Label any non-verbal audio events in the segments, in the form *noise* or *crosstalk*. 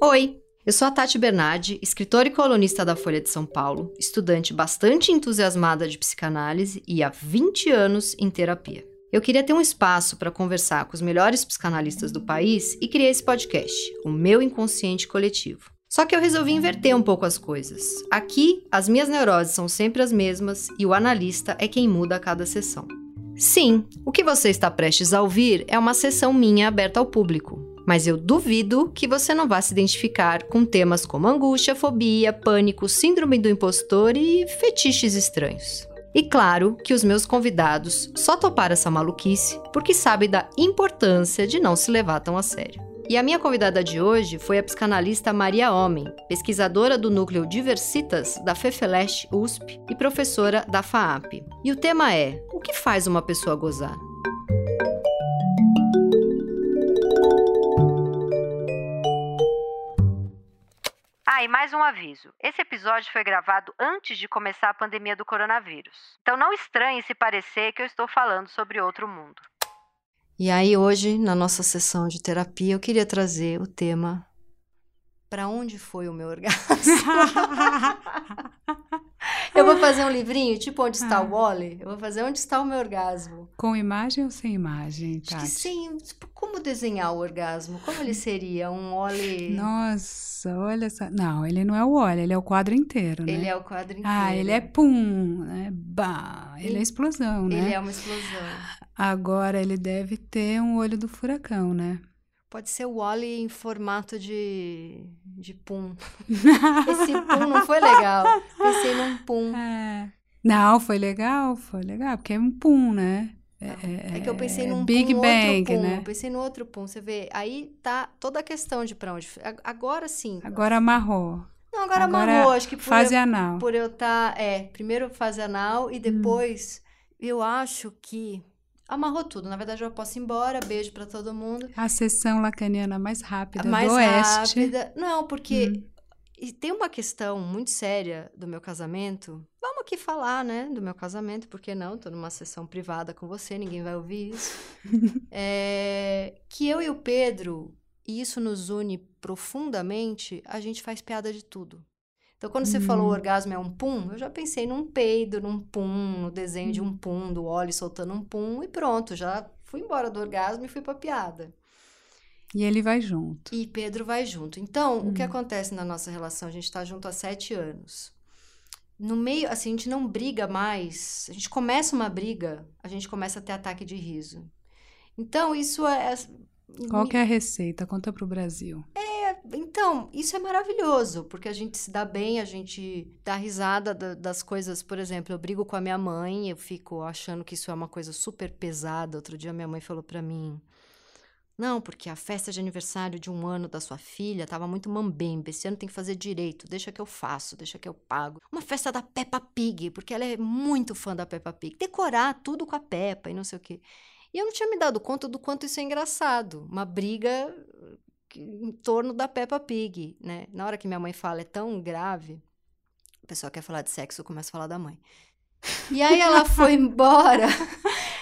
Oi, eu sou a Tati Bernardi, escritora e colunista da Folha de São Paulo, estudante bastante entusiasmada de psicanálise e há 20 anos em terapia. Eu queria ter um espaço para conversar com os melhores psicanalistas do país e criei esse podcast, o meu inconsciente coletivo. Só que eu resolvi inverter um pouco as coisas. Aqui, as minhas neuroses são sempre as mesmas e o analista é quem muda a cada sessão. Sim, o que você está prestes a ouvir é uma sessão minha aberta ao público, mas eu duvido que você não vá se identificar com temas como angústia, fobia, pânico, síndrome do impostor e fetiches estranhos. E claro que os meus convidados só toparam essa maluquice porque sabem da importância de não se levar tão a sério. E a minha convidada de hoje foi a psicanalista Maria Homem, pesquisadora do núcleo Diversitas da FEFELESH USP e professora da FAAP. E o tema é: o que faz uma pessoa gozar? Ah, e mais um aviso. Esse episódio foi gravado antes de começar a pandemia do coronavírus. Então não estranhe se parecer que eu estou falando sobre outro mundo. E aí, hoje, na nossa sessão de terapia, eu queria trazer o tema Para onde foi o meu orgasmo? *laughs* eu vou fazer um livrinho, tipo Onde está ah. o Wally? Eu vou fazer Onde está o meu orgasmo? Com imagem ou sem imagem, Tati? Acho que sim. Tipo, como desenhar o orgasmo? Como ele seria? Um Wally... Nossa, olha só. Não, ele não é o Wally, ele é o quadro inteiro, né? Ele é o quadro inteiro. Ah, ele é pum, né? Bah, ele, ele é explosão, né? Ele é uma explosão. Agora ele deve ter um olho do furacão, né? Pode ser o Wally em formato de, de pum. *laughs* Esse pum não foi legal. Pensei num pum. É. Não, foi legal, foi legal, porque é um pum, né? É, é, é que eu pensei num Big pum, Bang, outro pum. né? Eu pensei no outro pum. Você vê, aí tá toda a questão de pra onde. Agora sim. Agora amarrou. Não, agora, agora amarrou. Acho que por fase eu, anal. Por eu estar. Tá, é, primeiro fase anal e hum. depois. Hum. Eu acho que amarrou tudo. Na verdade, eu posso ir embora. Beijo para todo mundo. A sessão lacaniana mais rápida mais do Oeste. Rápida. Não, porque hum. e tem uma questão muito séria do meu casamento. Vamos aqui falar, né, do meu casamento, porque não? Tô numa sessão privada com você, ninguém vai ouvir isso. *laughs* é, que eu e o Pedro, e isso nos une profundamente, a gente faz piada de tudo. Então, quando você falou o uhum. orgasmo é um pum, eu já pensei num peido, num pum, no desenho de um pum, do óleo soltando um pum, e pronto, já fui embora do orgasmo e fui pra piada. E ele vai junto. E Pedro vai junto. Então, hum. o que uhum. acontece na nossa relação? A gente tá junto há sete anos. No meio, assim, a gente não briga mais. A gente começa uma briga, a gente começa a ter ataque de riso. Então, isso é. Qual que é a receita? Conta pro Brasil. É então, isso é maravilhoso, porque a gente se dá bem, a gente dá risada da, das coisas. Por exemplo, eu brigo com a minha mãe, eu fico achando que isso é uma coisa super pesada. Outro dia minha mãe falou para mim: Não, porque a festa de aniversário de um ano da sua filha tava muito mambembe. Esse ano tem que fazer direito, deixa que eu faço, deixa que eu pago. Uma festa da Peppa Pig, porque ela é muito fã da Peppa Pig. Decorar tudo com a Peppa e não sei o quê. E eu não tinha me dado conta do quanto isso é engraçado. Uma briga em torno da Peppa Pig, né? Na hora que minha mãe fala é tão grave, a pessoa quer falar de sexo, eu começo a falar da mãe. E aí ela foi *laughs* embora.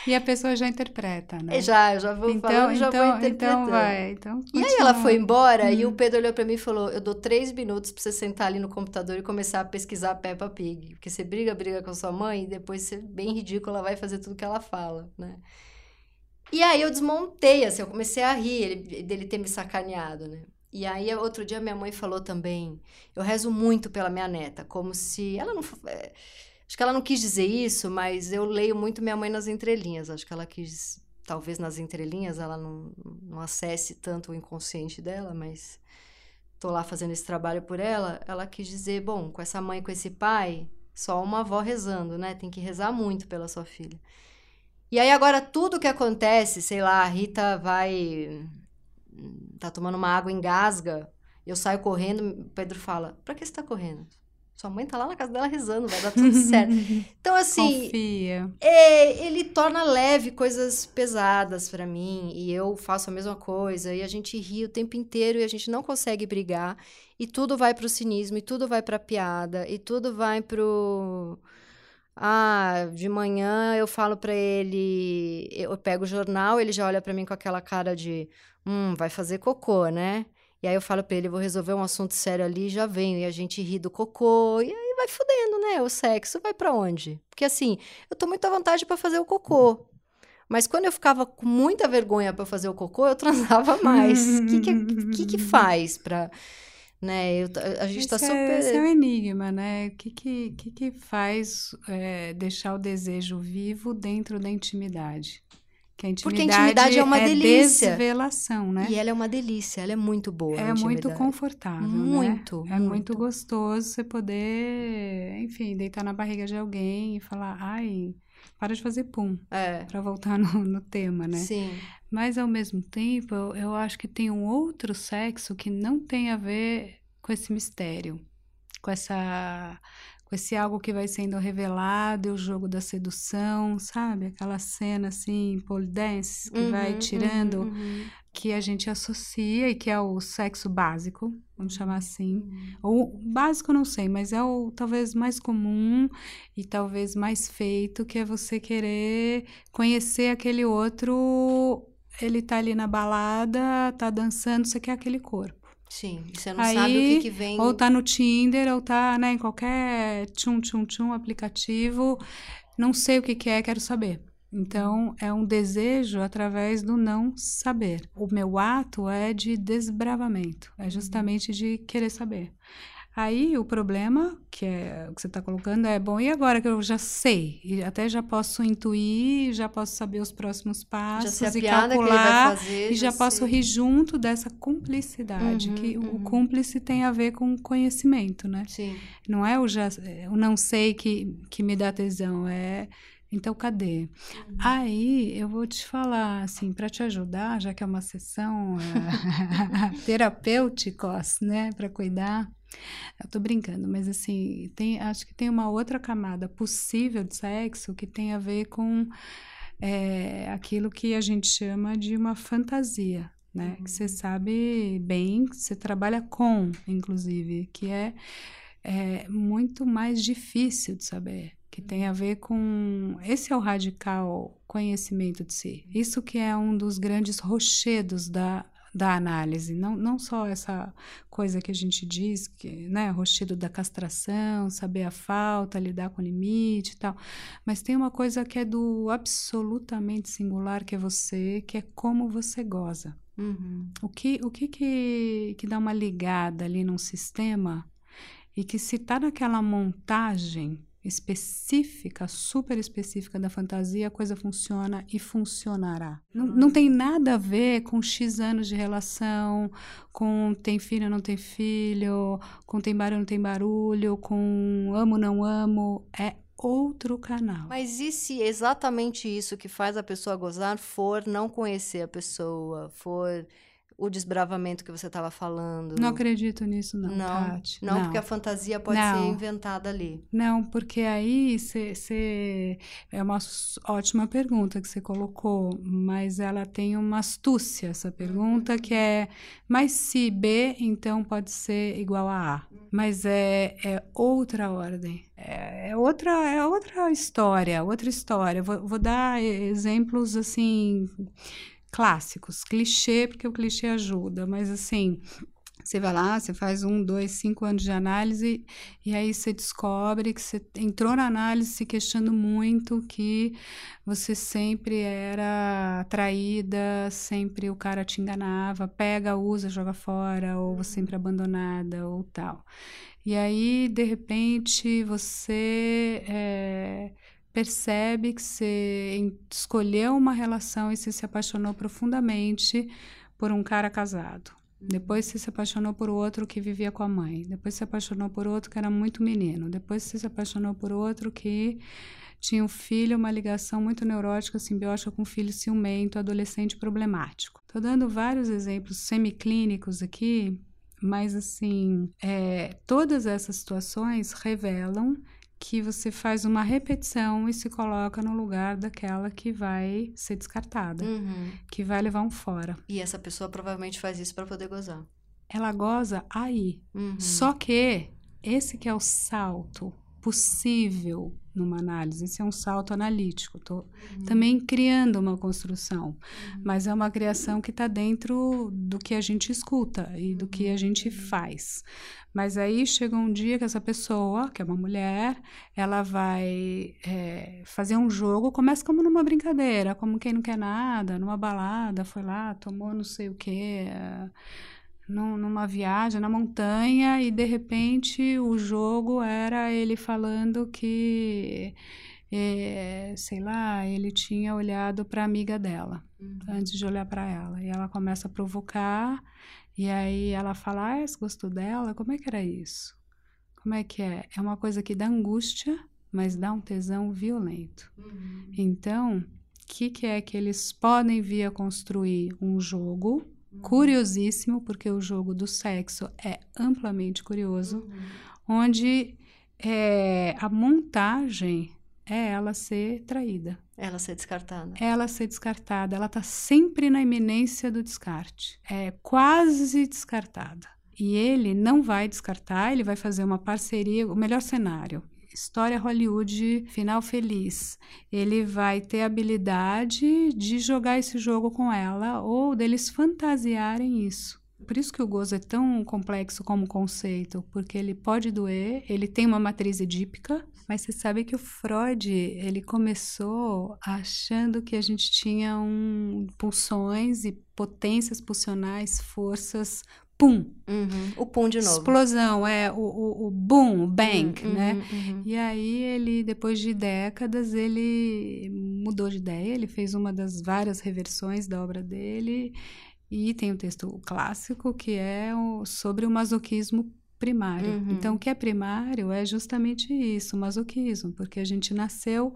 E a pessoa já interpreta, né? Já, já vou então, falando, já então, vou interpretando. Então vai, então E aí ela foi embora hum. e o Pedro olhou para mim e falou, eu dou três minutos para você sentar ali no computador e começar a pesquisar a Peppa Pig. Porque você briga, briga com sua mãe e depois você, bem ridícula, vai fazer tudo que ela fala, né? E aí eu desmontei, assim, eu comecei a rir ele, dele ter me sacaneado, né? E aí outro dia minha mãe falou também, eu rezo muito pela minha neta, como se ela não é, acho que ela não quis dizer isso, mas eu leio muito minha mãe nas entrelinhas, acho que ela quis talvez nas entrelinhas ela não, não acesse tanto o inconsciente dela, mas tô lá fazendo esse trabalho por ela, ela quis dizer, bom, com essa mãe, com esse pai, só uma avó rezando, né? Tem que rezar muito pela sua filha. E aí agora tudo que acontece, sei lá, a Rita vai tá tomando uma água engasga, eu saio correndo, o Pedro fala: "Para que você tá correndo? Sua mãe tá lá na casa dela rezando, vai dar tudo *laughs* certo". Então assim, Confia. É, ele torna leve coisas pesadas para mim e eu faço a mesma coisa e a gente ri o tempo inteiro e a gente não consegue brigar e tudo vai pro cinismo e tudo vai pra piada e tudo vai pro ah, de manhã eu falo para ele, eu pego o jornal, ele já olha para mim com aquela cara de, hum, vai fazer cocô, né? E aí eu falo pra ele, vou resolver um assunto sério ali, já venho. E a gente ri do cocô, e aí vai fudendo, né? O sexo vai para onde? Porque assim, eu tô muito à vontade para fazer o cocô. Mas quando eu ficava com muita vergonha para fazer o cocô, eu *laughs* transava mais. O que, que, que, que *laughs* faz pra né? Eu, a gente está super. É, esse é um enigma, né? O que, que, que, que faz é, deixar o desejo vivo dentro da intimidade? Que a intimidade Porque a intimidade é uma é delícia. desvelação, né? E ela é uma delícia, ela é muito boa. É muito confortável, muito, né? É muito. muito gostoso você poder, enfim, deitar na barriga de alguém e falar, ai, para de fazer pum. É. Para voltar *laughs* no, no tema, né? Sim. Mas ao mesmo tempo, eu, eu acho que tem um outro sexo que não tem a ver com esse mistério, com essa com esse algo que vai sendo revelado, e o jogo da sedução, sabe? Aquela cena assim, pole dance, que uhum, vai tirando, uhum, uhum. que a gente associa e que é o sexo básico, vamos chamar assim. Uhum. Ou básico não sei, mas é o talvez mais comum e talvez mais feito, que é você querer conhecer aquele outro, ele tá ali na balada, tá dançando, você quer aquele corpo. Sim, você não Aí, sabe o que, que vem. Ou tá no Tinder, ou tá né, em qualquer tchum tchum tchum aplicativo. Não sei o que, que é, quero saber. Então, é um desejo através do não saber. O meu ato é de desbravamento, é justamente de querer saber. Aí o problema que é o que você está colocando é bom e agora que eu já sei e até já posso intuir, já posso saber os próximos passos e calcular fazer, e já, já posso rir junto dessa cumplicidade uhum, que uhum. o cúmplice tem a ver com conhecimento, né? Sim. Não é o já o não sei que que me dá tesão, é então, cadê? Uhum. Aí eu vou te falar, assim, para te ajudar, já que é uma sessão é, *laughs* terapêuticos, né, para cuidar. Eu tô brincando, mas assim, tem, acho que tem uma outra camada possível de sexo que tem a ver com é, aquilo que a gente chama de uma fantasia, né? Uhum. Que você sabe bem, você trabalha com, inclusive, que é, é muito mais difícil de saber que tem a ver com esse é o radical conhecimento de si. Isso que é um dos grandes rochedos da da análise, não, não só essa coisa que a gente diz, que, né, rochedo da castração, saber a falta, lidar com o limite e tal, mas tem uma coisa que é do absolutamente singular, que é você, que é como você goza. Uhum. O, que, o que, que que dá uma ligada ali num sistema e que se tá naquela montagem específica, super específica da fantasia, a coisa funciona e funcionará. Não, não tem nada a ver com X anos de relação, com tem filho, não tem filho, com tem barulho, não tem barulho, com amo, não amo. É outro canal. Mas e se exatamente isso que faz a pessoa gozar for não conhecer a pessoa, for o desbravamento que você estava falando. Não acredito nisso, não, não Tati. Não, não, porque a fantasia pode não. ser inventada ali. Não, porque aí você. É uma ótima pergunta que você colocou, mas ela tem uma astúcia, essa pergunta, que é: mas se B, então pode ser igual a A. Mas é, é outra ordem. É, é, outra, é outra história, outra história. Vou, vou dar exemplos assim clássicos, clichê, porque o clichê ajuda, mas assim, você vai lá, você faz um, dois, cinco anos de análise e aí você descobre que você entrou na análise se questionando muito que você sempre era traída, sempre o cara te enganava, pega, usa, joga fora, ou você sempre abandonada, ou tal. E aí, de repente, você é, percebe que você escolheu uma relação e você se apaixonou profundamente por um cara casado. Depois você se apaixonou por outro que vivia com a mãe. Depois se apaixonou por outro que era muito menino. Depois você se apaixonou por outro que tinha um filho, uma ligação muito neurótica, simbiótica com um filho ciumento, adolescente problemático. Estou dando vários exemplos semiclínicos aqui, mas assim, é, todas essas situações revelam que você faz uma repetição e se coloca no lugar daquela que vai ser descartada, uhum. que vai levar um fora. E essa pessoa provavelmente faz isso para poder gozar. Ela goza aí. Uhum. Só que esse que é o salto possível numa análise. Esse é um salto analítico. Estou uhum. também criando uma construção, uhum. mas é uma criação que está dentro do que a gente escuta e do que a gente faz. Mas aí chega um dia que essa pessoa, que é uma mulher, ela vai é, fazer um jogo, começa como numa brincadeira, como quem não quer nada, numa balada, foi lá, tomou não sei o quê. É, numa viagem na montanha e de repente o jogo era ele falando que é, sei lá ele tinha olhado para a amiga dela uhum. antes de olhar para ela. E ela começa a provocar e aí ela fala ah, você gostou dela? Como é que era isso? Como é que é? É uma coisa que dá angústia mas dá um tesão violento. Uhum. então o que, que é que eles podem vir a construir um jogo curiosíssimo, porque o jogo do sexo é amplamente curioso, uhum. onde é, a montagem é ela ser traída. Ela ser descartada. Ela ser descartada. Ela está sempre na iminência do descarte. É quase descartada. E ele não vai descartar, ele vai fazer uma parceria, o melhor cenário história Hollywood, final feliz. Ele vai ter habilidade de jogar esse jogo com ela ou deles fantasiarem isso. Por isso que o gozo é tão complexo como conceito, porque ele pode doer, ele tem uma matriz edípica, mas você sabe que o Freud, ele começou achando que a gente tinha um, pulsões e potências pulsionais, forças pum. Uhum. O pum de novo. Explosão, é o, o, o boom, o bang, uhum, né? Uhum. E aí ele, depois de décadas, ele mudou de ideia, ele fez uma das várias reversões da obra dele e tem o um texto clássico que é o, sobre o masoquismo primário. Uhum. Então, o que é primário é justamente isso, o masoquismo, porque a gente nasceu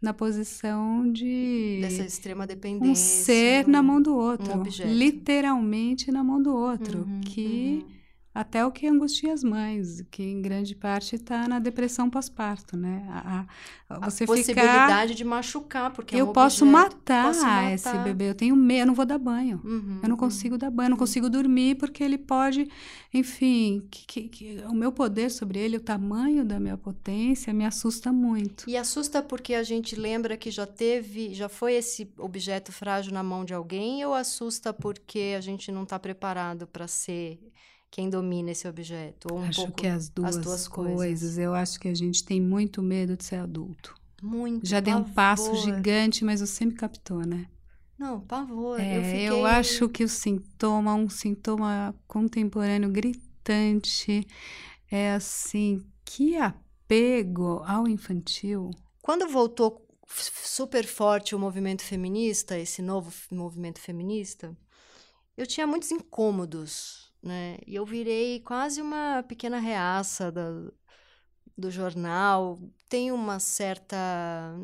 na posição de dessa extrema dependência um ser na mão do outro um literalmente na mão do outro uhum, que uhum. Até o que angustia as mães que em grande parte está na depressão pós-parto né? A, a, você a possibilidade ficar, de machucar porque é eu é um posso, matar posso, matar. esse bebê eu tenho medo eu não vou dar banho. Uhum, eu não consigo dar banho eu não consigo dormir porque ele pode enfim, que, que, que, o meu poder sobre ele, o tamanho da minha potência, me assusta muito. E assusta porque a gente lembra que já teve, já foi esse objeto frágil na mão de alguém, ou assusta porque a gente não está preparado para ser quem domina esse objeto? Ou um acho pouco que as duas, as duas coisas. coisas. Eu acho que a gente tem muito medo de ser adulto. Muito. Já deu um passo gigante, mas você me captou, né? Não, pavor. É, eu, fiquei... eu acho que o sintoma, um sintoma contemporâneo gritante, é assim, que apego ao infantil. Quando voltou super forte o movimento feminista, esse novo movimento feminista, eu tinha muitos incômodos, né? E eu virei quase uma pequena reaça da, do jornal. Tem uma certa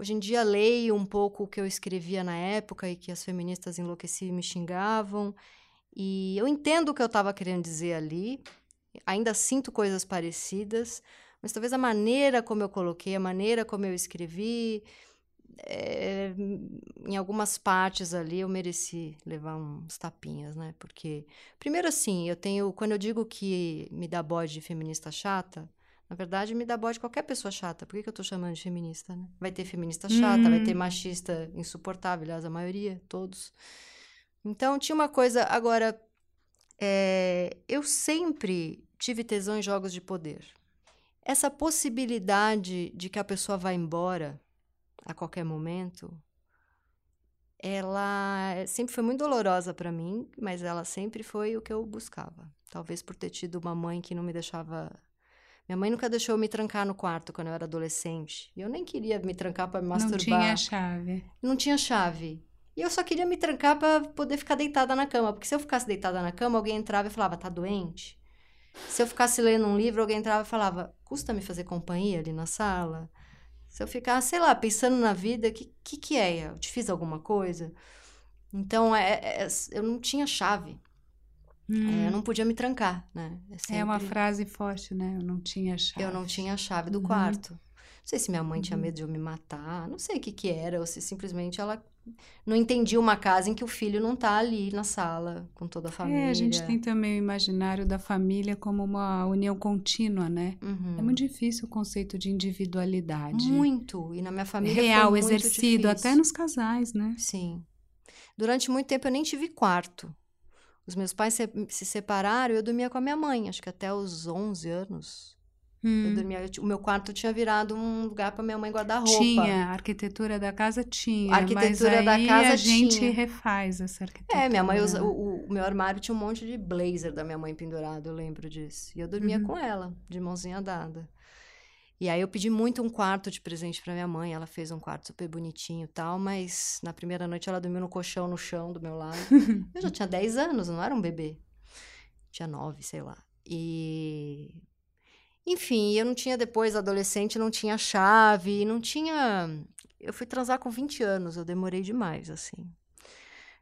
Hoje em dia leio um pouco o que eu escrevia na época e que as feministas enlouqueciam e me xingavam. E eu entendo o que eu estava querendo dizer ali, ainda sinto coisas parecidas, mas talvez a maneira como eu coloquei, a maneira como eu escrevi, é, em algumas partes ali eu mereci levar uns tapinhas, né? Porque, primeiro assim, eu tenho, quando eu digo que me dá bode de feminista chata, na verdade, me dá bode qualquer pessoa chata. Por que, que eu tô chamando de feminista, né? Vai ter feminista chata, vai ter hum. machista insuportável, aliás, a maioria, todos. Então, tinha uma coisa. Agora, é, eu sempre tive tesão em jogos de poder. Essa possibilidade de que a pessoa vá embora a qualquer momento, ela sempre foi muito dolorosa para mim, mas ela sempre foi o que eu buscava. Talvez por ter tido uma mãe que não me deixava minha mãe nunca deixou eu me trancar no quarto quando eu era adolescente. E eu nem queria me trancar para me masturbar. Não tinha chave. Não tinha chave. E eu só queria me trancar para poder ficar deitada na cama. Porque se eu ficasse deitada na cama, alguém entrava e falava, tá doente? Se eu ficasse lendo um livro, alguém entrava e falava, custa me fazer companhia ali na sala? Se eu ficasse, sei lá, pensando na vida, o que, que, que é? Eu te fiz alguma coisa? Então, é, é, eu não tinha chave. Hum. É, eu não podia me trancar, né? É, sempre... é, uma frase forte, né? Eu não tinha chave. Eu não tinha a chave do uhum. quarto. Sei se minha mãe uhum. tinha medo de eu me matar, não sei o que que era, ou se simplesmente ela não entendia uma casa em que o filho não tá ali na sala com toda a família. É, a gente tem também o imaginário da família como uma união contínua, né? Uhum. É muito difícil o conceito de individualidade. Muito. E na minha família Real, foi muito exercido, difícil. até nos casais, né? Sim. Durante muito tempo eu nem tive quarto. Os meus pais se, se separaram e eu dormia com a minha mãe, acho que até os 11 anos. Hum. Eu dormia, o meu quarto tinha virado um lugar para minha mãe guardar roupa. Tinha, a arquitetura da casa tinha. A arquitetura da casa a gente tinha. refaz essa arquitetura. É, minha mãe usa, o, o, meu armário tinha um monte de blazer da minha mãe pendurado, eu lembro disso. E eu dormia uhum. com ela, de mãozinha dada. E aí eu pedi muito um quarto de presente para minha mãe. Ela fez um quarto super bonitinho e tal, mas na primeira noite ela dormiu no colchão no chão do meu lado. *laughs* eu já tinha 10 anos, não era um bebê. Tinha 9, sei lá. E enfim, eu não tinha depois adolescente, não tinha chave, não tinha eu fui transar com 20 anos, eu demorei demais assim.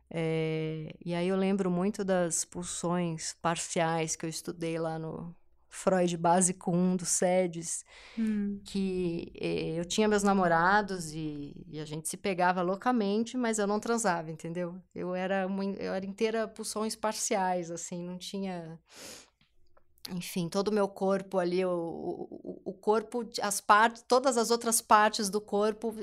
É... e aí eu lembro muito das pulsões parciais que eu estudei lá no Freud básico 1 do SEDES, hum. que eh, eu tinha meus namorados e, e, a gente se pegava loucamente, mas eu não transava, entendeu? Eu era, uma, eu era inteira pulsões parciais, assim, não tinha... Enfim, todo o meu corpo ali, o, o, o corpo, as partes, todas as outras partes do corpo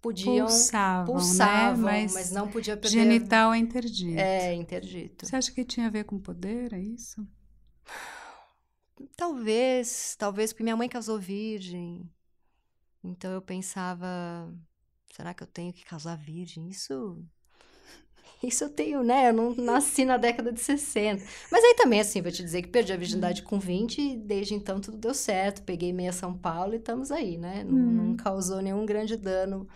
podiam pulsavam, né? pulsavam né? mas, mas, não podia perder. Genital é interdito. É, interdito. Você acha que tinha a ver com poder, é isso? Talvez, talvez porque minha mãe casou virgem. Então eu pensava, será que eu tenho que casar virgem? Isso isso eu tenho, né? Eu não nasci na década de 60. Mas aí também, assim, vou te dizer que perdi a virgindade com 20 e desde então tudo deu certo. Peguei meia São Paulo e estamos aí, né? Não, não hum. causou nenhum grande dano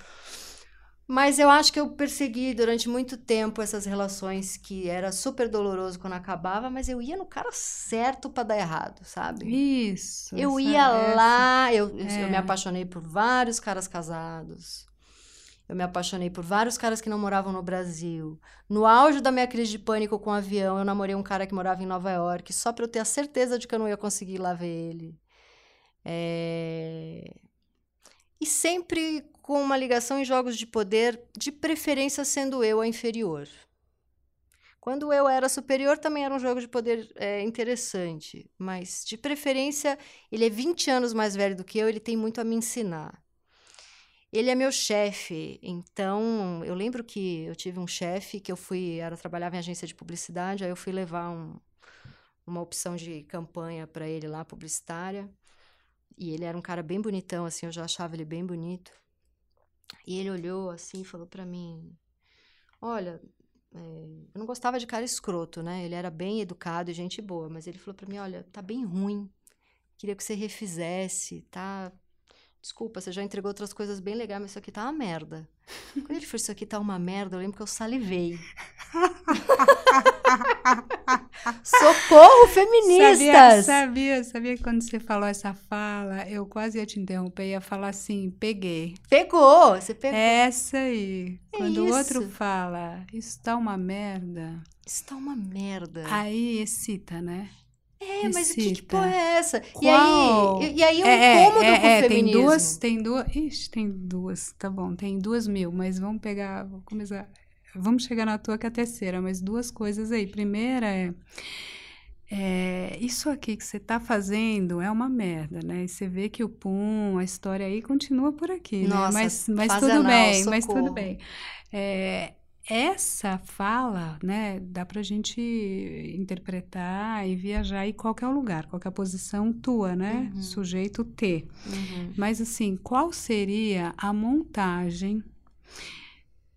mas eu acho que eu persegui durante muito tempo essas relações que era super doloroso quando acabava, mas eu ia no cara certo para dar errado, sabe? Isso. Eu ia lá, eu, é. eu me apaixonei por vários caras casados. Eu me apaixonei por vários caras que não moravam no Brasil. No auge da minha crise de pânico com o avião, eu namorei um cara que morava em Nova York, só para eu ter a certeza de que eu não ia conseguir ir lá ver ele. É... E sempre com uma ligação em jogos de poder, de preferência sendo eu a inferior. Quando eu era superior, também era um jogo de poder é, interessante, mas de preferência, ele é 20 anos mais velho do que eu, ele tem muito a me ensinar. Ele é meu chefe, então eu lembro que eu tive um chefe que eu fui, era trabalhava em agência de publicidade, aí eu fui levar um, uma opção de campanha para ele lá, publicitária. E ele era um cara bem bonitão, assim, eu já achava ele bem bonito. E ele olhou assim e falou para mim: Olha, é, eu não gostava de cara escroto, né? Ele era bem educado e gente boa, mas ele falou para mim: Olha, tá bem ruim. Queria que você refizesse, tá? Desculpa, você já entregou outras coisas bem legais, mas isso aqui tá uma merda. Quando ele falou: Isso aqui tá uma merda, eu lembro que eu salivei. *laughs* Socorro, feministas! Sabia, sabia, sabia que quando você falou essa fala, eu quase ia te interromper, ia falar assim, peguei. Pegou, você pegou. Essa aí. É quando isso. o outro fala, isso tá uma merda. Isso tá uma merda. Aí excita, né? É, mas o que, que porra é essa? Qual? E aí, e aí é um é, incômodo é, com é, o feminismo. Tem duas, tem duas, ixi, tem duas, tá bom, tem duas mil, mas vamos pegar, vou começar, vamos chegar na tua que é a terceira, mas duas coisas aí. Primeira é, é isso aqui que você está fazendo é uma merda, né? E você vê que o pum, a história aí continua por aqui, Nossa, né? Mas, mas tudo anal, bem, socorro. mas tudo bem. Essa fala, né, dá pra gente interpretar e viajar em qualquer lugar, qualquer posição tua, né? Uhum. Sujeito T. Uhum. Mas assim, qual seria a montagem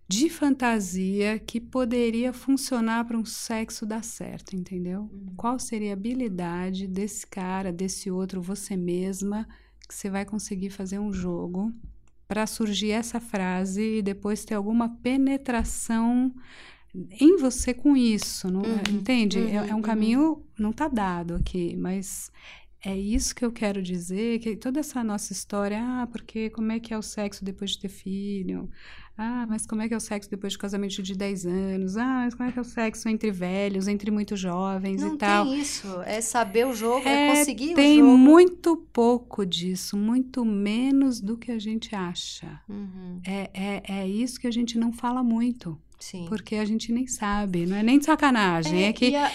de fantasia que poderia funcionar para um sexo dar certo, entendeu? Uhum. Qual seria a habilidade desse cara, desse outro, você mesma, que você vai conseguir fazer um jogo para surgir essa frase e depois ter alguma penetração em você com isso, não, Uhum, entende? É- uhum, é, um uhum. caminho não tá dado aqui, mas é isso que eu quero dizer, que toda essa nossa história, ah, porque como é que é o sexo depois de ter filho? Ah, mas como é que é o sexo depois de casamento de 10 anos? Ah, mas como é que é o sexo entre velhos, entre muito jovens Não e tal? Não tem isso. É saber o jogo, é, é conseguir o jogo. Tem muito pouco disso, muito menos do que a gente acha. Uhum. É, é, é isso que a gente não fala muito. Sim. Porque a gente nem sabe, não é nem de sacanagem. É, é que a,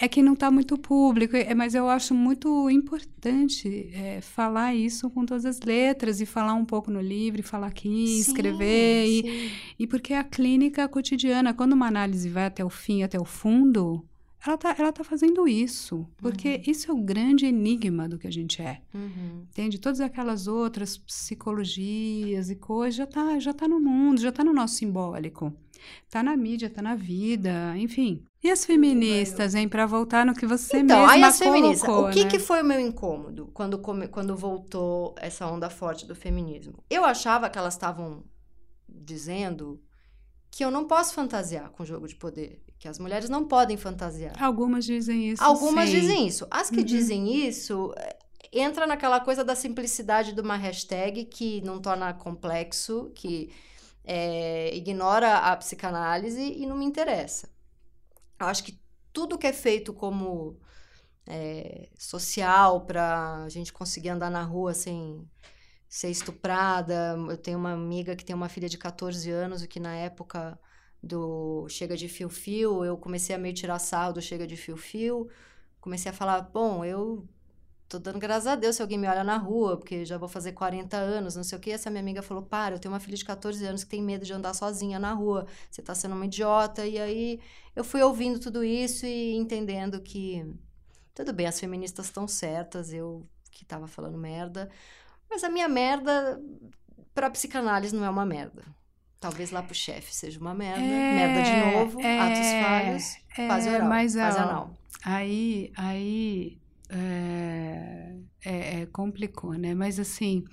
é que não está muito público, é, mas eu acho muito importante é, falar isso com todas as letras e falar um pouco no livro, falar aqui, sim, escrever. E, e, porque a clínica cotidiana, quando uma análise vai até o fim, até o fundo, ela está ela tá fazendo isso. Porque uhum. isso é o grande enigma do que a gente é. Uhum. Entende? Todas aquelas outras psicologias e coisas já está já tá no mundo, já está no nosso simbólico. Está na mídia, está na vida, enfim. E as feministas, hein? Para voltar no que você então, mesma aí as feministas. Colocou, o que, né? que foi o meu incômodo quando, quando voltou essa onda forte do feminismo? Eu achava que elas estavam dizendo que eu não posso fantasiar com jogo de poder, que as mulheres não podem fantasiar. Algumas dizem isso. Algumas sim. dizem isso. As que uhum. dizem isso eh, entra naquela coisa da simplicidade de uma hashtag que não torna complexo, que é, ignora a psicanálise e não me interessa. Eu acho que tudo que é feito como é, social para a gente conseguir andar na rua sem ser estuprada. Eu tenho uma amiga que tem uma filha de 14 anos, o que na época do Chega de Fio Fio, eu comecei a meio tirar sarro do Chega de Fio Fio. Comecei a falar, bom, eu tô dando graças a Deus se alguém me olha na rua, porque já vou fazer 40 anos, não sei o quê. Essa minha amiga falou: para, eu tenho uma filha de 14 anos que tem medo de andar sozinha na rua, você tá sendo uma idiota. E aí eu fui ouvindo tudo isso e entendendo que, tudo bem, as feministas estão certas, eu que tava falando merda, mas a minha merda pra psicanálise não é uma merda. Talvez lá pro chefe seja uma merda, é, merda de novo, é, atos falhos, é, fase oral, mas, fase anal. Aí, aí é, é, é, complicou, né? Mas assim,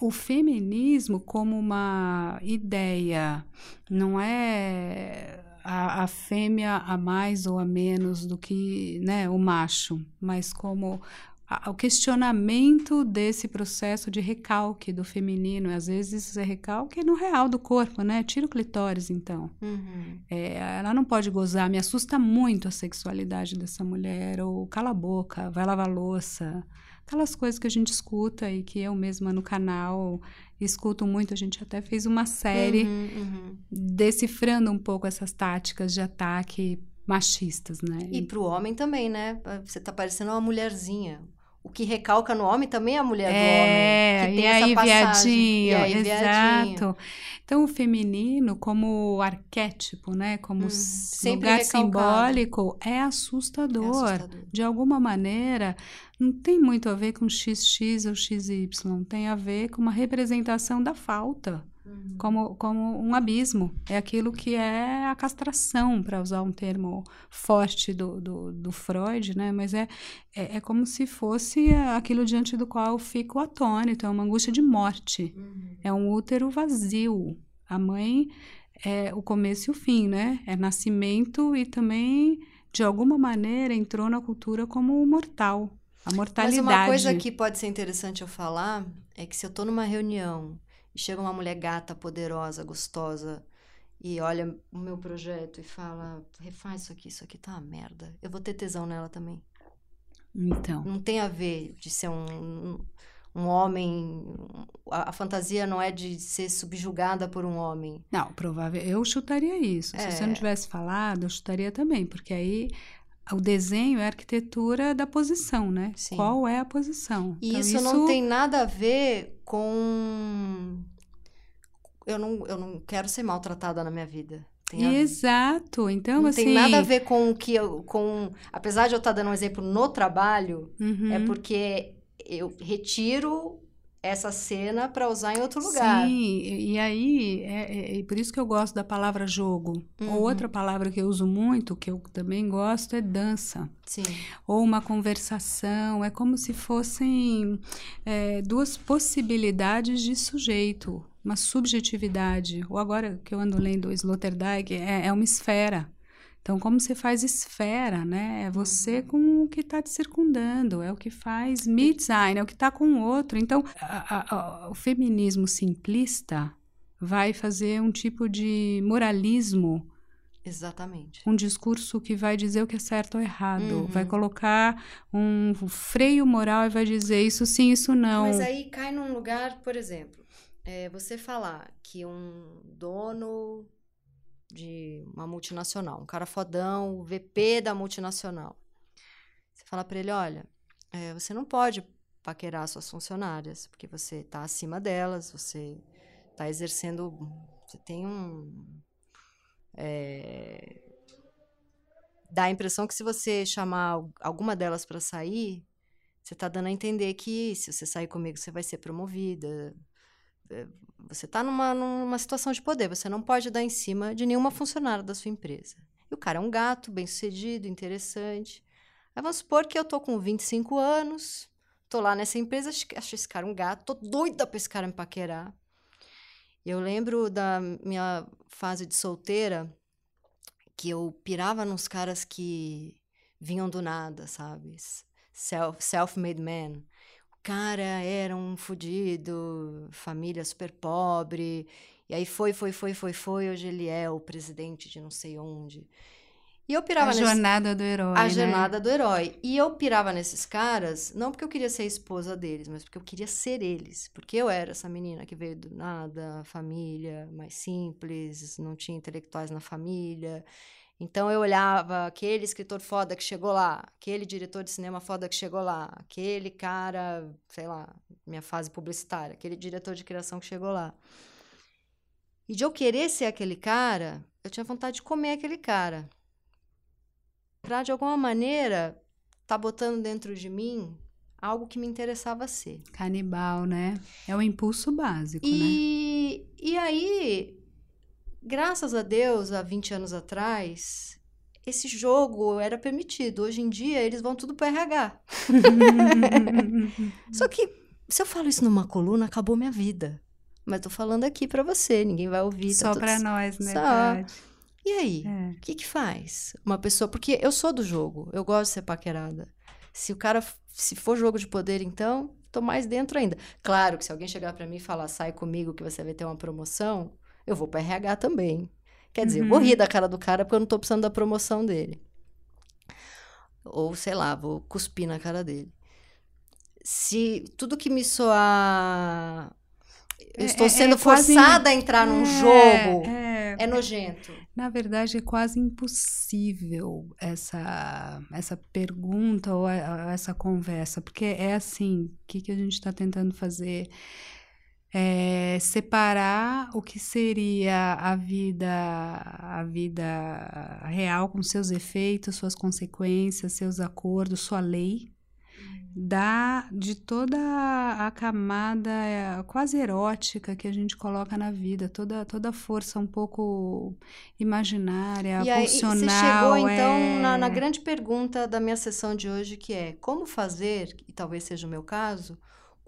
o feminismo como uma ideia não é a, a fêmea a mais ou a menos do que né, o macho, mas como o questionamento desse processo de recalque do feminino. Às vezes isso é recalque no real do corpo, né? Tira o clitóris, então. Uhum. É, ela não pode gozar. Me assusta muito a sexualidade dessa mulher. Ou cala a boca, vai lavar louça. Aquelas coisas que a gente escuta e que eu mesma no canal escuto muito. A gente até fez uma série uhum, uhum. decifrando um pouco essas táticas de ataque machistas, né? E para o homem também, né? Você tá parecendo uma mulherzinha o que recalca no homem também é a mulher é, do homem. Que tem e aí, passagem. e aí, viadinho. Exato. Então, o feminino, como arquétipo, né? Como hum, lugar recalcado. simbólico, é assustador. é assustador. De alguma maneira, não tem muito a ver com XX ou XY. Tem a ver com uma representação da falta. Uhum. Como, como um abismo. É aquilo que é a castração, para usar um termo forte do, do, do Freud, né? Mas é, é, é, como se fosse aquilo diante do qual eu fico atônito. É uma angústia de morte. Uhum. É um útero vazio. A mãe é o começo e o fim, né? É nascimento e também, de alguma maneira, entrou na cultura como mortal. A mortalidade. Mas uma coisa que pode ser interessante eu falar é que se eu estou numa reunião e chega uma mulher gata, poderosa, gostosa, e olha o meu projeto e fala: refaz isso aqui, isso aqui tá uma merda. Eu vou ter tesão nela também. Então. Não tem a ver de ser um, um homem. A, a, fantasia não é de ser subjugada por um homem. Não, provável. Eu chutaria isso. É. Se você não tivesse falado, eu chutaria também, porque aí o desenho é a arquitetura da posição, né? Sim. Qual é a posição? E então, isso, isso, não tem nada a ver com. Eu não, eu não quero ser maltratada na minha vida. Exato. Então, não assim. tem nada a ver com o que eu. Com... Apesar de eu estar dando um exemplo no trabalho, uhum. é porque eu retiro essa cena para usar em outro lugar. Sim, e aí é, é, é, por isso que eu gosto da palavra jogo. Uhum. Ou outra palavra que eu uso muito, que eu também gosto, é dança. Sim. Ou uma conversação. É como se fossem é, duas possibilidades de sujeito, uma subjetividade. Ou agora que eu ando lendo Sloterdijk, é, é uma esfera Então, como você faz esfera, né? É você uhum. com o que está te circundando, é o que faz me design, é o que está com o outro. Então, a, a, a, o feminismo simplista vai fazer um tipo de moralismo Exatamente. Um discurso que vai dizer o que é certo ou errado. Uhum. Vai colocar um freio moral e vai dizer isso sim, isso não. Mas aí cai num lugar, por exemplo, é você falar que um dono de uma multinacional, um cara fodão, o VP da multinacional, você fala para ele: olha, é, você não pode paquerar suas funcionárias, porque você está acima delas, você está exercendo. Você tem um é... Dá a impressão que se você chamar alguma delas para sair, você está dando a entender que se você sair comigo, você vai ser promovida. Você está numa, numa situação de poder, você não pode dar em cima de nenhuma funcionária da sua empresa. E o cara é um gato, bem sucedido, interessante. Aí vamos supor que eu tô com 25 anos, tô lá nessa empresa, acho esse cara um gato, tô doida pra esse cara me paquerar. Eu lembro da minha fase de solteira que eu pirava nos caras que vinham do nada, sabe? Self, self-made man. Cara era um fudido, família super pobre. E aí foi, foi, foi, foi, foi. Hoje ele é o presidente de não sei onde. E eu pirava A nesse... jornada do herói. A né? jornada do herói. E eu pirava nesses caras, não porque eu queria ser a esposa deles, mas porque eu queria ser eles. Porque eu era essa menina que veio do nada, família mais simples, não tinha intelectuais na família. Então eu olhava aquele escritor foda que chegou lá, aquele diretor de cinema foda que chegou lá, aquele cara, sei lá, minha fase publicitária, aquele diretor de criação que chegou lá. E de eu querer ser aquele cara, eu tinha vontade de comer aquele cara para de alguma maneira tá botando dentro de mim algo que me interessava ser. Canibal, né? É o impulso básico, e, né? E aí, graças a Deus, há 20 anos atrás, esse jogo era permitido. Hoje em dia, eles vão tudo para RH. *laughs* Só que, se eu falo isso numa coluna, acabou minha vida. Mas tô falando aqui para você, ninguém vai ouvir. Tá Só tá para nós, né? Só. E aí? O é. que que faz? Uma pessoa. Porque eu sou do jogo, eu gosto de ser paquerada. Se o cara. Se for jogo de poder, então, tô mais dentro ainda. Claro que se alguém chegar para mim e falar, sai comigo que você vai ter uma promoção, eu vou para RH também. Quer dizer, uhum. eu vou rir da cara do cara porque eu não tô precisando da promoção dele. Ou, sei lá, vou cuspir na cara dele. Se tudo que me soar. Eu é, estou é, sendo é forçada quase... a entrar num é, jogo. É é nojento. Na verdade, é quase impossível essa, essa pergunta ou, a, essa conversa, porque é assim: o que, que a gente está tentando fazer? É separar o que seria a vida a vida real com seus efeitos, suas consequências, seus acordos, sua lei da de toda a camada é, quase erótica que a gente coloca na vida, toda toda a força um pouco imaginária, e aí, pulsional. Você chegou então é... na, na grande pergunta da minha sessão de hoje, que é como fazer, e talvez seja o meu caso,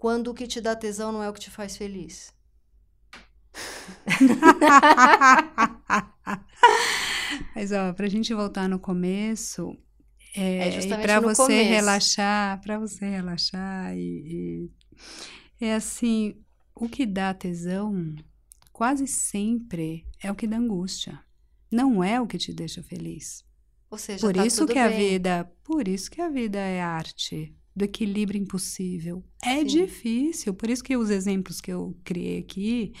quando o que te dá tesão não é o que te faz feliz. *laughs* Mas ó, pra gente voltar no começo, é, é e para você começo. relaxar, para você relaxar e, e, é assim, o que dá tesão quase sempre é o que dá angústia. Não é o que te deixa feliz. Ou seja, por tá isso que bem. a vida, por isso que a vida é arte do equilíbrio impossível. É Sim. difícil, por isso que os exemplos que eu criei aqui,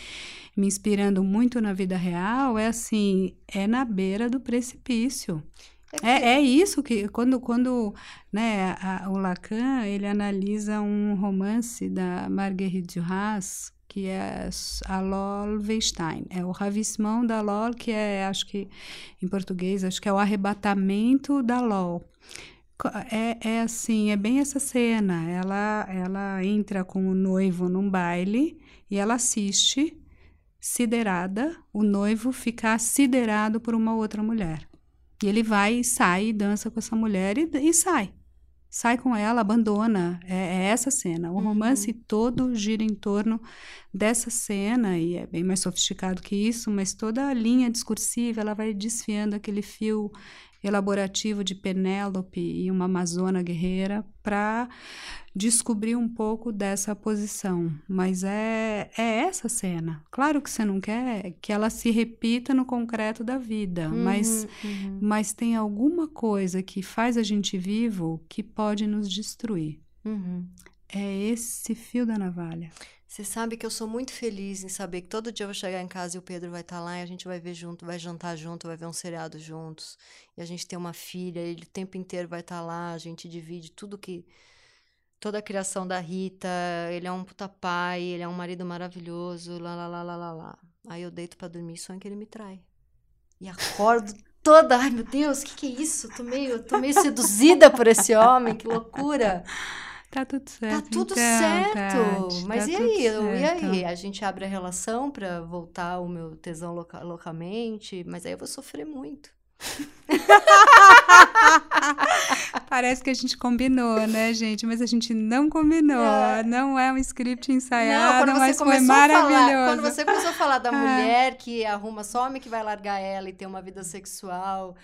me inspirando muito na vida real, é assim, é na beira do precipício. É, é isso que quando quando né a, o Lacan ele analisa um romance da Marguerite Duras que é a Lol Weinstein, é o ravissement da Lol que é acho que em português acho que é o arrebatamento da Lol é, é assim, é bem essa cena. Ela, ela entra com o noivo num baile e ela assiste, siderada, o noivo ficar siderado por uma outra mulher. E ele vai e sai, dança com essa mulher e, e sai. sai com ela, abandona. É, é essa cena. O romance Uhum. todo gira em torno dessa cena, e é bem mais sofisticado que isso, mas toda a linha discursiva ela vai desfiando aquele fio elaborativo de Penélope e uma amazona guerreira para descobrir um pouco dessa posição. Mas é, é essa cena. Claro que você não quer que ela se repita no concreto da vida, mas Uhum, uhum. mas tem alguma coisa que faz a gente vivo que pode nos destruir. Uhum. É esse fio da navalha. Você sabe que eu sou muito feliz em saber que todo dia eu vou chegar em casa e o Pedro vai estar lá e a gente vai ver junto, vai jantar junto, vai ver um seriado juntos. E a gente tem uma filha, ele o tempo inteiro vai estar lá, a gente divide tudo que. Toda a criação da Rita, ele é um puta pai, ele é um marido maravilhoso, lá, lá, lá, lá, lá, lá. Aí eu deito pra dormir e sonho que ele me trai. E acordo toda, ai meu Deus, o que que é isso? Tô meio, tô meio seduzida por esse homem, que loucura. Tá tudo Tá certo. tudo então, certo. Tati, Mas tá e aí? Eu- E certo. aí? A gente abre a relação pra voltar o meu tesão loca- loucamente, mas aí eu vou sofrer muito. *laughs* Parece que a gente combinou, né, gente? Mas a gente não combinou. É. Não é um script Não, ensaiado, quando mas você foi a falar, maravilhoso. quando você começou a falar da *laughs* É. mulher que arruma só homem que vai largar ela e ter uma vida sexual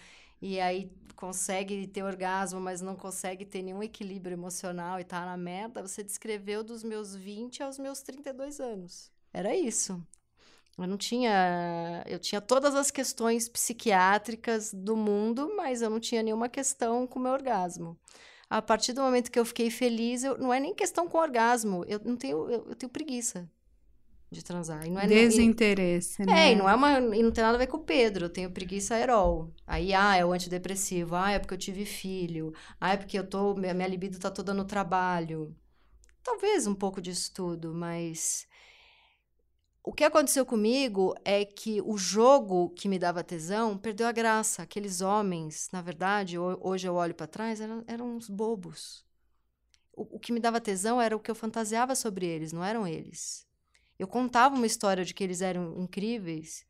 e aí consegue ter orgasmo, mas não consegue ter nenhum equilíbrio emocional e tá na merda, você descreveu dos meus 20 aos meus 32 anos. Era isso. Eu não tinha. Eu tinha todas as questões psiquiátricas do mundo, mas eu não tinha nenhuma questão com o meu orgasmo. A partir do momento que eu fiquei feliz, eu, não é nem questão com orgasmo. Eu não tenho, eu, eu tenho preguiça de transar. E não é e- Desinteresse, né? é, e não é uma. E não tem nada a ver com o Pedro. Eu tenho preguiça aerol. Aí, ah, é o antidepressivo. Ah, é porque eu tive filho. Ah, é porque eu tô. Minha, minha libido tá toda no trabalho. Talvez um pouco disso tudo, mas. O que aconteceu comigo é que o jogo que me dava tesão perdeu a graça. Aqueles homens, na verdade, ho- hoje eu olho pra trás, eram, eram uns bobos. O, o que me dava tesão era o que eu fantasiava sobre eles, não eram eles. Eu contava uma história de que eles eram incríveis.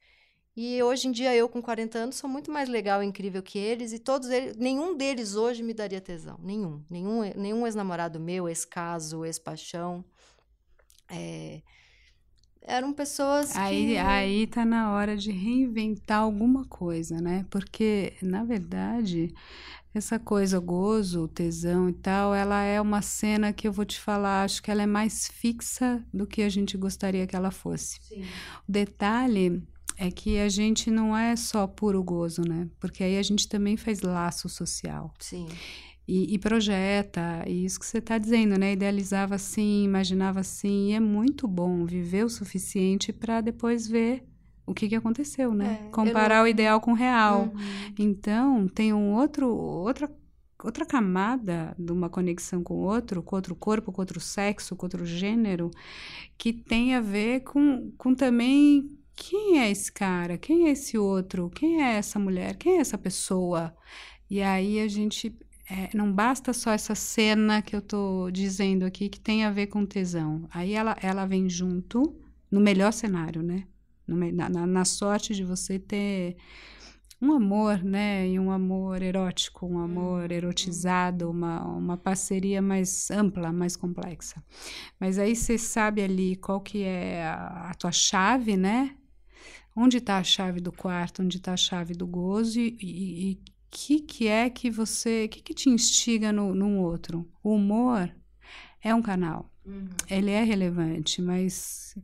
E hoje em dia, eu com 40 anos, sou muito mais legal e incrível que eles. E todos eles, nenhum deles hoje me daria tesão. Nenhum. Nenhum, nenhum ex-namorado meu, ex-caso, ex-paixão. É, eram pessoas Aí, que... aí tá na hora de reinventar alguma coisa, né? Porque, na verdade, essa coisa, gozo, tesão e tal, ela é uma cena que eu vou te falar, acho que ela é mais fixa do que a gente gostaria que ela fosse. Sim. O detalhe é que a gente não é só puro gozo, né? Porque aí a gente também faz laço social. Sim. E, e projeta, e isso que você está dizendo, né? Idealizava assim, imaginava assim, e é muito bom viver o suficiente para depois ver o que, que aconteceu, né? É, Comparar não- o ideal com o real. Uhum. Então, tem um outro, outra, outra camada de uma conexão com o outro, com outro corpo, com outro sexo, com outro gênero, que tem a ver com, com também quem é esse cara, quem é esse outro, quem é essa mulher, quem é essa pessoa. E aí a gente. É, não basta só essa cena que eu tô dizendo aqui que tem a ver com tesão. Aí ela, ela vem junto, no melhor cenário, né? No na, na- na sorte de você ter um amor, né? E um amor erótico, um amor erotizado, uma, uma parceria mais ampla, mais complexa. Mas aí você sabe ali qual que é a, a tua chave, né? Onde está a chave do quarto, onde está a chave do gozo e, e, e que que é que você, que que te instiga no, no outro? O humor é um canal, Uhum. ele é relevante, mas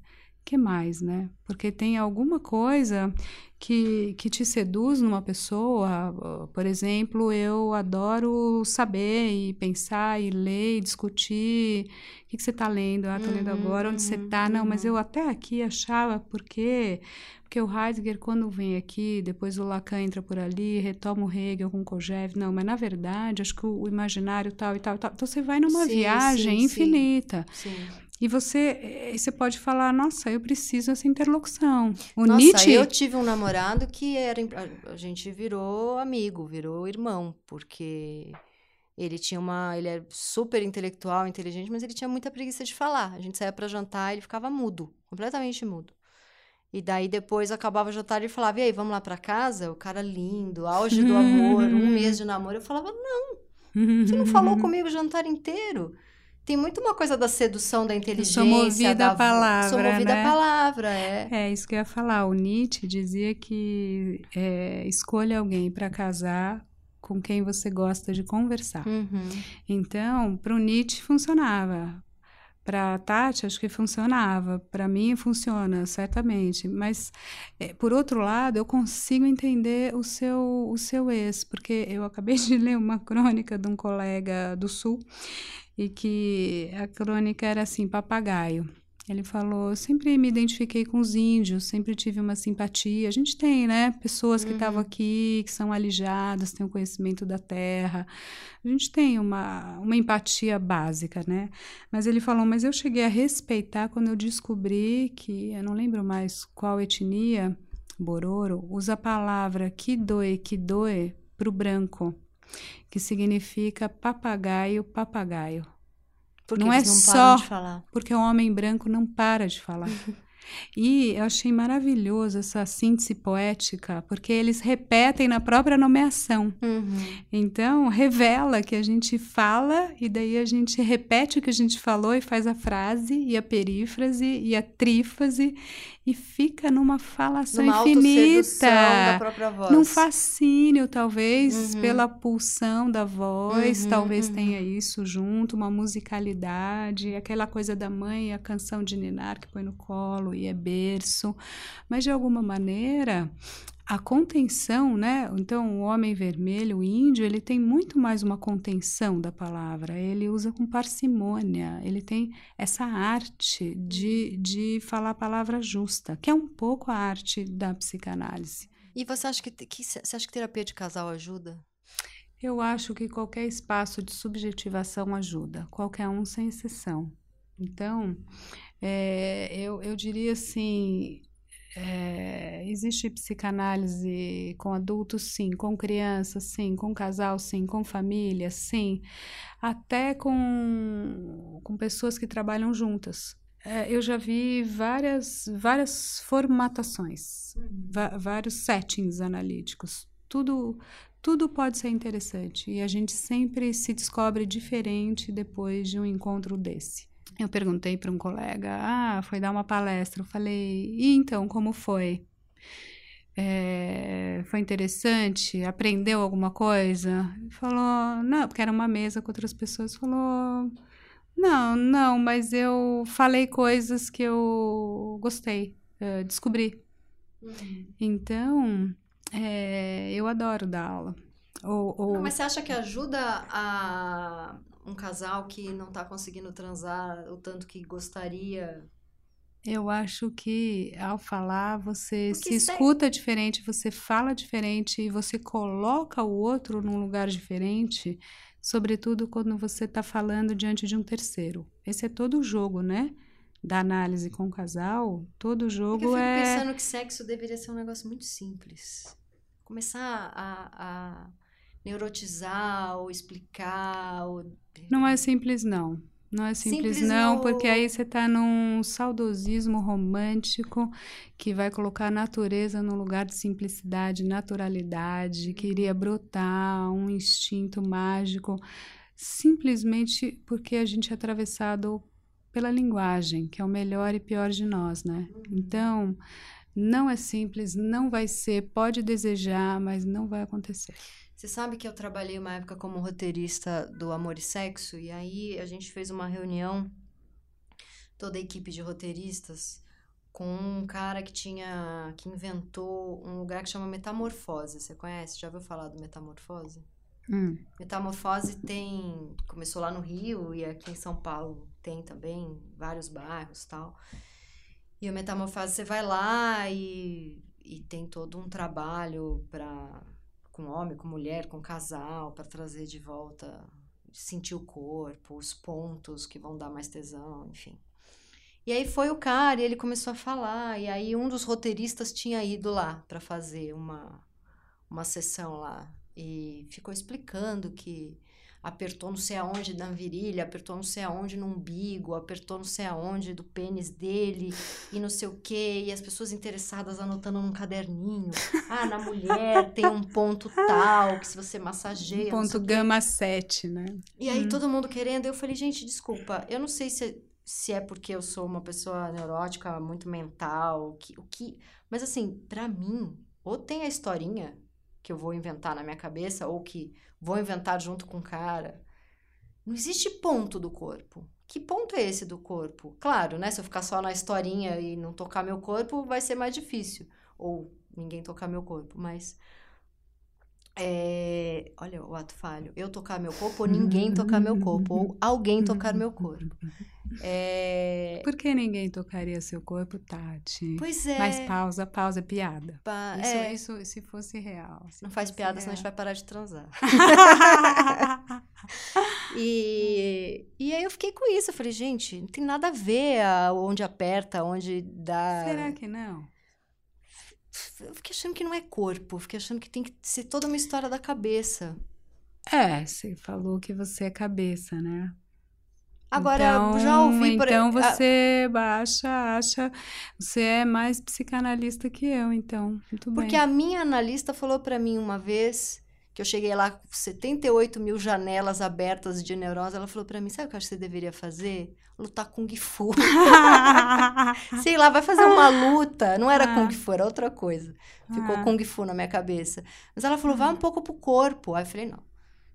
que mais, né? Porque tem alguma coisa que, que te seduz numa pessoa. Por exemplo, eu adoro saber e pensar e ler e discutir. O que, que você está lendo? Ah, tô lendo Uhum, agora. Onde você uhum, está? Não, mas uhum. eu até aqui achava, porque porque o Heidegger, quando vem aqui, depois o Lacan entra por ali, retoma o Hegel com o Kojev. Não, mas na verdade, acho que o, imaginário tal e tal e tal. Então você vai numa Sim, viagem sim, infinita. Sim. E você, eh, você pode falar, nossa, eu preciso dessa interlocução. O Nossa, Nietzsche. eu tive um namorado que era. a- gente virou amigo, virou irmão, porque ele tinha uma. Ele era super intelectual, inteligente, mas ele tinha muita preguiça de falar. A gente saía pra jantar e ele ficava mudo, completamente mudo. E daí depois acabava o jantar e falava: E aí, vamos lá pra casa? O cara lindo, auge do amor, um *laughs* mês de namoro. Eu falava: Não, Você não falou comigo o jantar inteiro? Tem muito uma coisa da sedução, da inteligência. Eu sou movida da... a palavra. Sou movida né? a palavra, é. É isso que eu ia falar. O Nietzsche dizia que é, escolha alguém para casar com quem você gosta de conversar. Uhum. Então, para o Nietzsche funcionava. Para Tati, acho que funcionava. Para mim, funciona, certamente. Mas, é, por outro lado, eu consigo entender o seu, o seu ex, porque eu acabei de *laughs* ler uma crônica de um colega do Sul e que a crônica era assim: papagaio. Ele falou: eu sempre me identifiquei com os índios, sempre tive uma simpatia. A gente tem, né? Pessoas que estavam uhum. aqui, que são alijadas, têm o um conhecimento da terra. A gente tem uma, uma empatia básica, né? Mas ele falou: mas eu cheguei a respeitar quando eu descobri que, eu não lembro mais qual etnia, Bororo, usa a palavra kidoe, kidoe para o branco, que significa papagaio, papagaio. Porque não é não só porque o homem branco não para de falar. *laughs* E eu achei maravilhoso essa síntese poética, porque eles repetem na própria nomeação. Uhum. Então, revela que a gente fala e daí a gente repete o que a gente falou e faz a frase e a perífrase e a trífase e fica numa falação numa infinita. Da própria voz. Num fascínio, talvez, uhum. pela pulsão da voz, uhum, talvez uhum. tenha isso junto, uma musicalidade, aquela coisa da mãe, a canção de Ninar que põe no colo e é berço. Mas de alguma maneira, a contenção, né? Então, o homem vermelho, o índio, ele tem muito mais uma contenção da palavra. Ele usa com parcimônia, ele tem essa arte de, de falar a palavra justa, que é um pouco a arte da psicanálise. E você acha que, que, você acha que terapia de casal ajuda? Eu acho que qualquer espaço de subjetivação ajuda, qualquer um sem exceção. Então, é, eu, eu diria assim, é, existe psicanálise com adultos, sim, com crianças, sim, com casal, sim, com família, sim, até com, com pessoas que trabalham juntas. É, eu já vi várias, várias formatações, uhum. vários settings analíticos. Tudo, tudo pode ser interessante e a gente sempre se descobre diferente depois de um encontro desse. Eu perguntei para um colega, ah, foi dar uma palestra. Eu falei, e então, como foi? É, foi interessante? Aprendeu alguma coisa? Ele falou, não, porque era uma mesa com outras pessoas. Falou, não, não, mas eu falei coisas que eu gostei, uh, descobri. Uhum. Então, é, eu adoro dar aula. Ou, ou... Não, mas você acha que ajuda a um casal que não está conseguindo transar o tanto que gostaria? Eu acho que ao falar você Porque se escuta é... diferente, você fala diferente e você coloca o outro num lugar diferente, sobretudo quando você está falando diante de um terceiro. Esse é todo o jogo, né? Da análise com o casal, todo o jogo eu fico é. pensando que sexo deveria ser um negócio muito simples. Começar a, a neurotizar ou explicar. Ou... Não é simples, não. Não é simples, simples não, porque aí você está num saudosismo romântico que vai colocar a natureza no lugar de simplicidade, naturalidade, que iria brotar um instinto mágico, simplesmente porque a gente é atravessado pela linguagem, que é o melhor e pior de nós, né? Uhum. Então, não é simples, não vai ser, pode desejar, mas não vai acontecer. Você sabe que eu trabalhei uma época como roteirista do Amor e Sexo, e aí a gente fez uma reunião, toda a equipe de roteiristas, com um cara que tinha. que inventou um lugar que chama Metamorfose. Você conhece? Já ouviu falar do Metamorfose? Hum. Metamorfose tem. começou lá no Rio e aqui em São Paulo tem também vários bairros tal. E o Metamorfose você vai lá e, e tem todo um trabalho para com homem, com mulher, com casal, para trazer de volta, sentir o corpo, os pontos que vão dar mais tesão, enfim. E aí foi o cara, e ele começou a falar, e aí um dos roteiristas tinha ido lá para fazer uma, uma sessão lá, e ficou explicando que apertou não sei aonde na virilha, apertou não sei aonde no umbigo, apertou não sei aonde do pênis dele e não sei o quê, e as pessoas interessadas anotando num caderninho. *laughs* Ah, na mulher tem um ponto tal, que se você massageia... Um ponto gama 7, né? E aí hum. todo mundo querendo, eu falei, gente, desculpa, eu não sei se, se é porque eu sou uma pessoa neurótica, muito mental, que, o que... Mas assim, para mim, ou tem a historinha que eu vou inventar na minha cabeça ou que vou inventar junto com o cara. Não existe ponto do corpo. Que ponto é esse do corpo? Claro, né? Se eu ficar só na historinha e não tocar meu corpo, vai ser mais difícil. Ou ninguém tocar meu corpo. Mas é, olha o ato falho. Eu tocar meu corpo ou ninguém tocar meu corpo. Ou alguém tocar meu corpo. É... Por que ninguém tocaria seu corpo, Tati? Pois é. Mas pausa, pausa, piada. Pa... Isso, é. isso se fosse real. Se não faz piada, real. senão a gente vai parar de transar. *laughs* e, e aí eu fiquei com isso. Eu falei, gente, não tem nada a ver onde aperta, onde dá. Será que não? Eu fiquei achando que não é corpo, fiquei achando que tem que ser toda uma história da cabeça. É, você falou que você é cabeça, né? Agora, então, já ouvi por Então você baixa, acha. Você é mais psicanalista que eu, então. Muito Porque bem. a minha analista falou para mim uma vez que eu cheguei lá com 78 mil janelas abertas de neurose. Ela falou para mim: sabe o que eu acho que você deveria fazer? Lutar Kung Fu. *laughs* Sei lá, vai fazer uma luta. Não era ah. Kung Fu, era outra coisa. Ficou ah. Kung Fu na minha cabeça. Mas ela falou, vai um pouco pro corpo. Aí eu falei, não.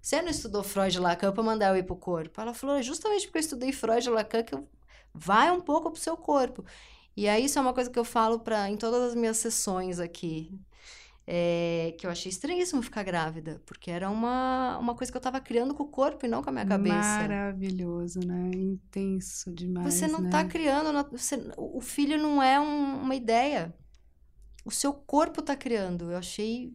Você não estudou Freud e Lacan pra mandar eu ir pro corpo? Ela falou, justamente porque eu estudei Freud e Lacan que eu... vai um pouco pro seu corpo. E aí isso é uma coisa que eu falo pra, em todas as minhas sessões aqui é, que eu achei estranhíssimo ficar grávida, porque era uma, uma coisa que eu estava criando com o corpo e não com a minha cabeça. Maravilhoso, né? Intenso demais. Você não está né? criando, você, o filho não é um, uma ideia. O seu corpo está criando. Eu achei.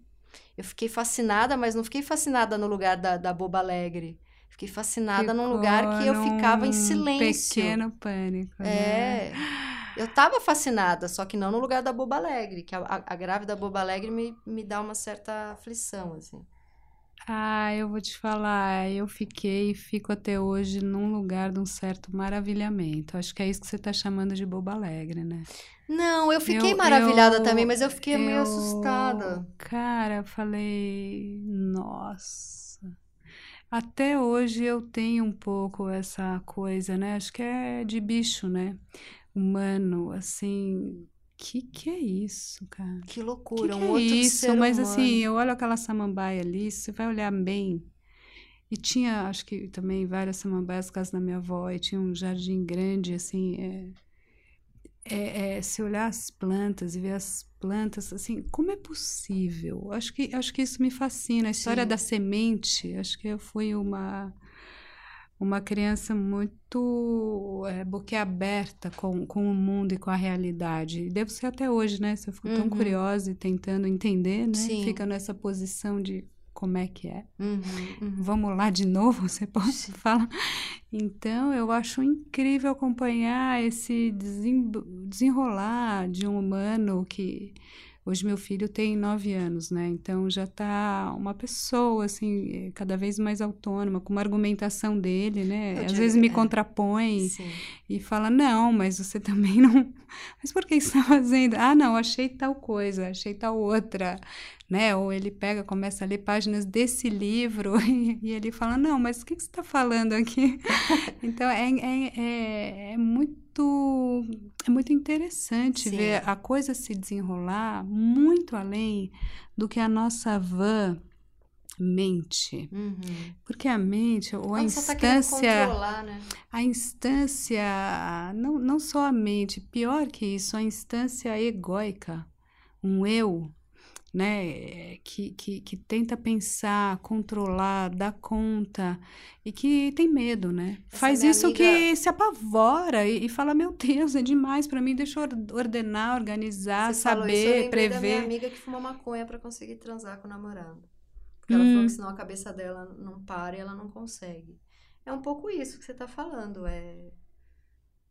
Eu fiquei fascinada, mas não fiquei fascinada no lugar da, da boba alegre. Fiquei fascinada Ficou num lugar que eu ficava em silêncio. Pequeno pânico. É. Né? Eu tava fascinada, só que não no lugar da boba alegre, que a, a, a grávida boba alegre me, me dá uma certa aflição, assim. Ah, eu vou te falar, eu fiquei e fico até hoje num lugar de um certo maravilhamento. Acho que é isso que você está chamando de boba alegre, né? Não, eu fiquei eu, maravilhada eu, também, mas eu fiquei eu, meio assustada. Cara, eu falei, nossa. Até hoje eu tenho um pouco essa coisa, né? Acho que é de bicho, né? Humano, assim, que que é isso, cara? Que loucura, que um que é outro isso? Mas humano. assim, eu olho aquela samambaia ali, você vai olhar bem. E tinha, acho que também várias samambaias casa da minha avó, e tinha um jardim grande, assim, é, é, é, se olhar as plantas e ver as plantas, assim, como é possível? Acho que, acho que isso me fascina. A história Sim. da semente, acho que eu fui uma uma criança muito é, boquiaberta com, com o mundo e com a realidade. Devo ser até hoje, né? Se eu fico uhum. tão curiosa e tentando entender, né? Sim. Fica nessa posição de como é que é. Uhum, uhum. Vamos lá de novo, *laughs* você pode Sim. falar? Então, eu acho incrível acompanhar esse desenrolar de um humano que Hoje meu filho tem nove anos, né? Então já está uma pessoa, assim, cada vez mais autônoma, com uma argumentação dele, né? Eu Às vezes me é. contrapõe Sim. e fala, não, mas você *laughs* também não... Mas por que está fazendo? Ah, não, achei tal coisa, achei tal outra, né? Ou ele pega, começa a ler páginas desse livro *laughs* e, e ele fala, não, mas o que, que você está falando aqui? *laughs* então, é, é, é, é muito muito é muito interessante Sim. ver a coisa se desenrolar muito além do que a nossa van mente. Uhum. Porque a mente, ou Quando a tá instância. Tá né? A instância, não, não só a mente, pior que isso, a instância egóica, um eu né, que, que, que tenta pensar, controlar, dar conta e que tem medo, né? Essa Faz isso amiga... que se apavora e, e, fala: Meu Deus, é demais para mim, deixa eu ordenar, organizar, Você saber, isso, eu prever. da minha amiga que fuma maconha para conseguir transar com o namorado. Porque ela hum. falou que senão a cabeça dela não para e ela não consegue. É um pouco isso que você tá falando, é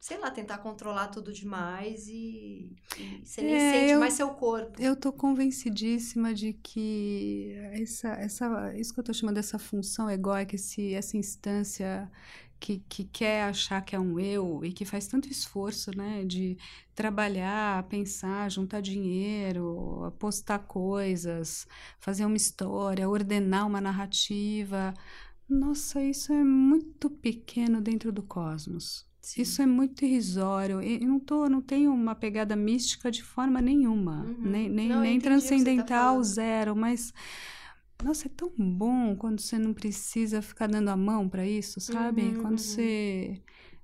sei lá, tentar controlar tudo demais e, e você É, nem sente eu- mais seu corpo. Eu tô convencidíssima de que essa, essa, isso que eu tô chamando dessa função egóica, esse, essa instância que, que quer achar que é um eu e que faz tanto esforço, né, de trabalhar, pensar, juntar dinheiro, apostar coisas, fazer uma história, ordenar uma narrativa. Nossa, isso é muito pequeno dentro do cosmos. Sim. Isso é muito irrisório. E eu não, tô, não tenho uma pegada mística de forma nenhuma. Uhum. Nem, nem, Não, nem tá transcendental, falando. zero. Mas, nossa, é tão bom quando você não precisa ficar dando a mão para isso, sabe? Uhum, quando uhum. você.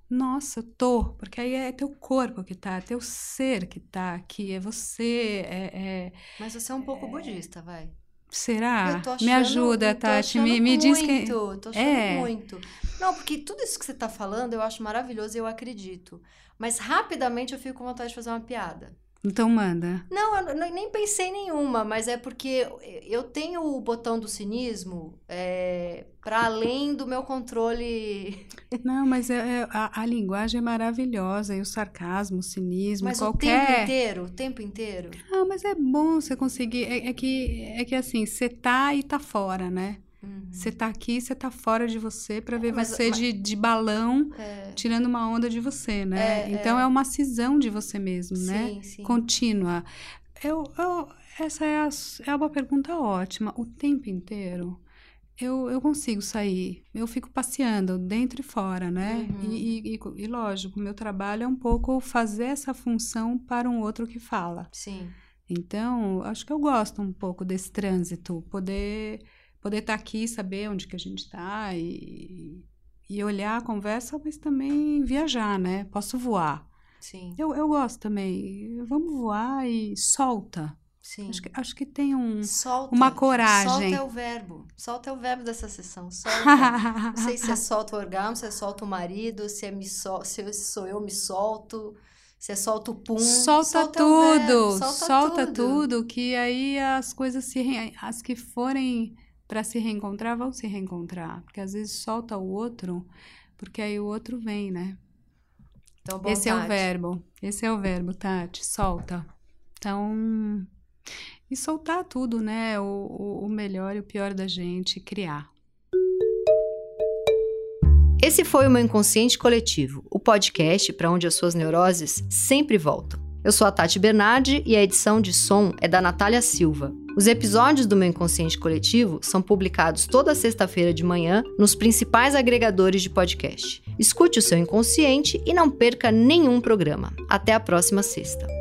Nossa, eu tô. Porque aí é teu corpo que tá, é teu ser que tá aqui, é você. É, é- Mas você é um pouco budista, vai. Será? Eu tô Me achando- ajuda, Tati. Me, achando me diz que. muito, Tô achando É. muito. Não, porque tudo isso que você tá falando eu acho maravilhoso e eu acredito. Mas rapidamente eu fico com vontade de fazer uma piada. Então manda. Não, eu nem pensei nenhuma, mas é porque eu tenho o botão do cinismo é, para além do meu controle. *laughs* Não, mas é, é- a, a linguagem é maravilhosa, e o sarcasmo, o cinismo, Mas o tempo qualquer. inteiro, o tempo inteiro. Ah, mas é bom você conseguir. É, é que, é que assim, você tá e tá fora, né? Uhum. Você tá aqui, você tá fora de você pra ver mas- você mas- de, de balão É, tirando uma onda de você, né? É, então é. é. uma cisão de você mesmo, né? sim, sim. Contínua. Eu, eu- essa é, a é uma pergunta ótima. O tempo inteiro. Eu, eu consigo sair, eu fico passeando dentro e fora, né? Uhum. E, e, e, e lógico, meu trabalho é um pouco fazer essa função para um outro que fala. Sim. Então, acho que eu gosto um pouco desse trânsito, poder poder estar aqui, saber onde que a gente está e, e olhar a conversa, mas também viajar, né? Posso voar. Sim. Eu, eu gosto também. Vamos voar e solta. Sim. Acho que, acho que tem um. Solta. uma coragem. Solta é o verbo. Solta é o verbo dessa sessão. Solta. *laughs* Não sei se é solta o orgasmo, se é solta o marido, se é me sol... se eu- sou eu me solto, se é solta o pum. solta, é o tudo, verbo, solta, tudo. que aí as coisas se as que forem para se reencontrar vão se reencontrar, porque às vezes solta o outro, porque aí o outro vem, né? Então, Esse é o verbo, esse é o verbo, Tati, solta. Então, e soltar tudo, né? O, o, o melhor e o pior da gente, criar. Esse foi o meu Inconsciente Coletivo, o podcast para onde as suas neuroses sempre voltam. Eu sou a Tati Bernardi e a edição de som é da Natália Silva. Os episódios do meu Inconsciente Coletivo são publicados toda sexta-feira de manhã nos principais agregadores de podcast. Escute o seu inconsciente e não perca nenhum programa. Até a próxima sexta.